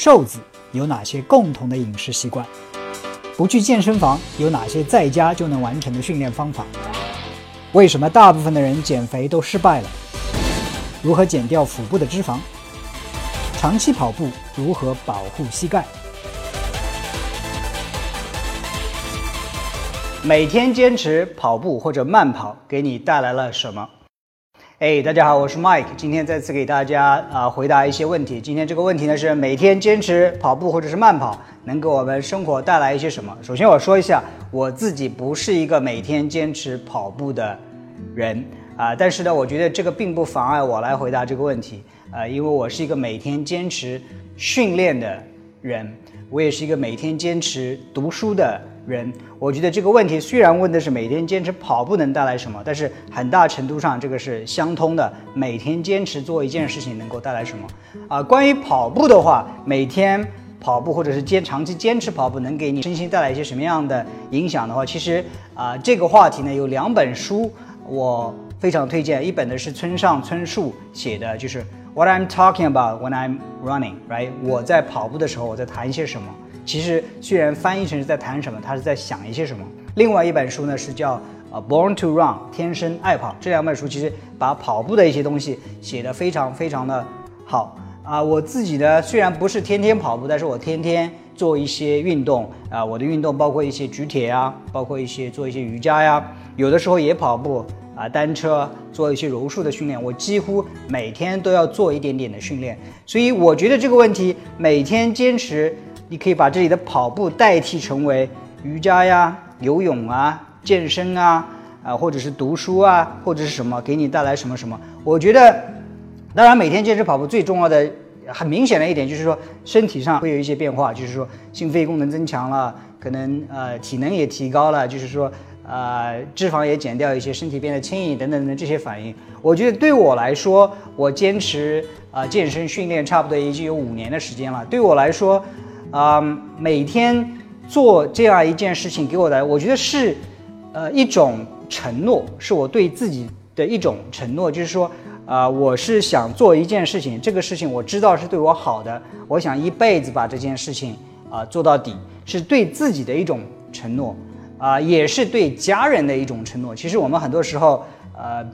瘦子有哪些共同的饮食习惯？不去健身房有哪些在家就能完成的训练方法？为什么大部分的人减肥都失败了？如何减掉腹部的脂肪？长期跑步如何保护膝盖？每天坚持跑步或者慢跑给你带来了什么？哎，大家好，我是 Mike，今天再次给大家啊回答一些问题。今天这个问题呢是每天坚持跑步或者是慢跑能给我们生活带来一些什么？首先我说一下，我自己不是一个每天坚持跑步的人啊，但是呢，我觉得这个并不妨碍我来回答这个问题啊，因为我是一个每天坚持训练的人，我也是一个每天坚持读书的。人，人我觉得这个问题虽然问的是每天坚持跑步能带来什么，但是很大程度上这个是相通的。每天坚持做一件事情能够带来什么？啊，关于跑步的话，每天跑步或者是坚长期坚持跑步能给你身心带来一些什么样的影响的话，其实啊，这个话题呢有两本书我非常推荐，一本呢是村上春树写的，就是 What I'm talking about when I'm running，right？我在跑步的时候我在谈一些什么？其实虽然翻译成是在谈什么，他是在想一些什么。另外一本书呢是叫《呃 Born to Run》，天生爱跑。这两本书其实把跑步的一些东西写得非常非常的好啊。我自己呢虽然不是天天跑步，但是我天天做一些运动啊。我的运动包括一些举铁啊，包括一些做一些瑜伽呀，有的时候也跑步啊，单车做一些柔术的训练。我几乎每天都要做一点点的训练，所以我觉得这个问题每天坚持。你可以把这里的跑步代替成为瑜伽呀、游泳啊、健身啊，啊，或者是读书啊，或者是什么，给你带来什么什么？我觉得，当然每天坚持跑步最重要的、很明显的一点就是说，身体上会有一些变化，就是说心肺功能增强了，可能呃体能也提高了，就是说呃脂肪也减掉一些，身体变得轻盈等等的这些反应。我觉得对我来说，我坚持啊健身训练差不多已经有五年的时间了，对我来说。啊，每天做这样一件事情给我的，我觉得是，呃，一种承诺，是我对自己的一种承诺，就是说，啊，我是想做一件事情，这个事情我知道是对我好的，我想一辈子把这件事情啊做到底，是对自己的一种承诺，啊，也是对家人的一种承诺。其实我们很多时候，呃，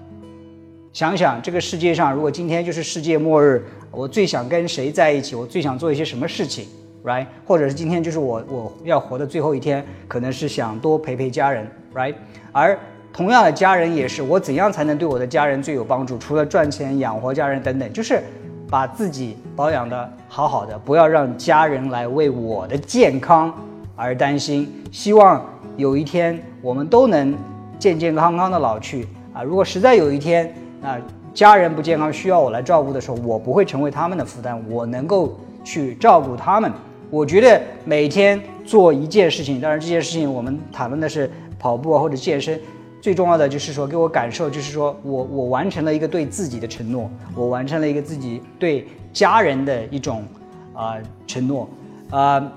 想想这个世界上，如果今天就是世界末日，我最想跟谁在一起？我最想做一些什么事情？right，或者是今天就是我我要活的最后一天，可能是想多陪陪家人，right，而同样的家人也是，我怎样才能对我的家人最有帮助？除了赚钱养活家人等等，就是把自己保养的好好的，不要让家人来为我的健康而担心。希望有一天我们都能健健康康的老去啊！如果实在有一天啊家人不健康需要我来照顾的时候，我不会成为他们的负担，我能够去照顾他们。我觉得每天做一件事情，当然这件事情我们谈论的是跑步或者健身，最重要的就是说给我感受，就是说我我完成了一个对自己的承诺，我完成了一个自己对家人的一种啊承诺啊，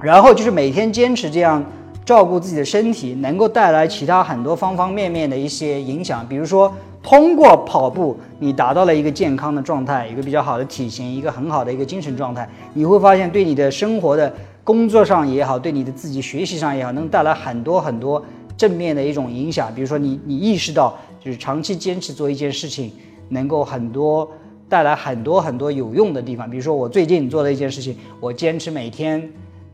然后就是每天坚持这样照顾自己的身体，能够带来其他很多方方面面的一些影响，比如说。通过跑步，你达到了一个健康的状态，一个比较好的体型，一个很好的一个精神状态。你会发现，对你的生活的工作上也好，对你的自己学习上也好，能带来很多很多正面的一种影响。比如说，你你意识到，就是长期坚持做一件事情，能够很多带来很多很多有用的地方。比如说，我最近做的一件事情，我坚持每天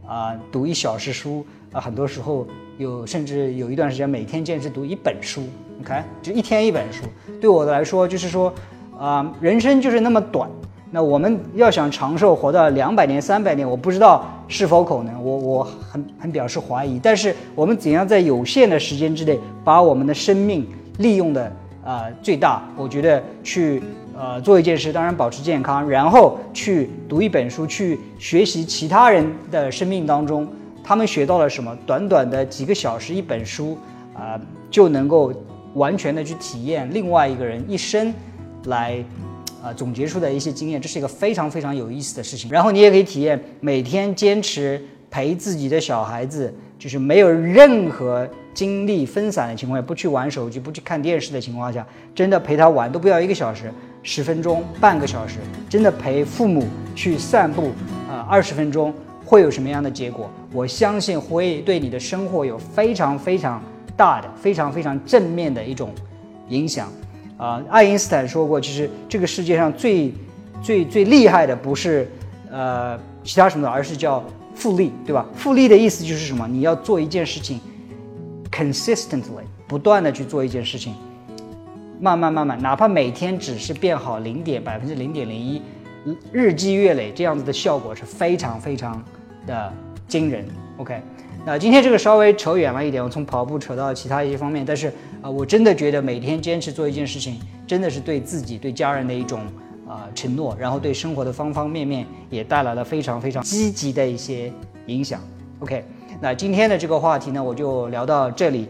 啊读一小时书啊，很多时候有甚至有一段时间每天坚持读一本书。你看，就一天一本书，对我来说就是说，啊，人生就是那么短。那我们要想长寿，活到两百年、三百年，我不知道是否可能，我我很很表示怀疑。但是我们怎样在有限的时间之内，把我们的生命利用的啊最大？我觉得去呃做一件事，当然保持健康，然后去读一本书，去学习其他人的生命当中他们学到了什么。短短的几个小时一本书啊，就能够。完全的去体验另外一个人一生，来，啊总结出的一些经验，这是一个非常非常有意思的事情。然后你也可以体验每天坚持陪自己的小孩子，就是没有任何精力分散的情况下，不去玩手机，不去看电视的情况下，真的陪他玩都不要一个小时，十分钟、半个小时，真的陪父母去散步，啊二十分钟会有什么样的结果？我相信会对你的生活有非常非常大的、非常非常正面的一种影响。啊，爱因斯坦说过，其实这个世界上最最最厉害的不是呃其他什么的，而是叫复利，对吧？复利的意思就是什么？你要做一件事情，consistently 不断的去做一件事情，慢慢慢慢，哪怕每天只是变好零点百分之零点零一，日积月累，这样子的效果是非常非常的惊人。OK，那今天这个稍微扯远了一点，我从跑步扯到其他一些方面，但是啊，我真的觉得每天坚持做一件事情，真的是对自己、对家人的一种。啊，承诺，然后对生活的方方面面也带来了非常非常积极的一些影响。OK，那今天的这个话题呢，我就聊到这里。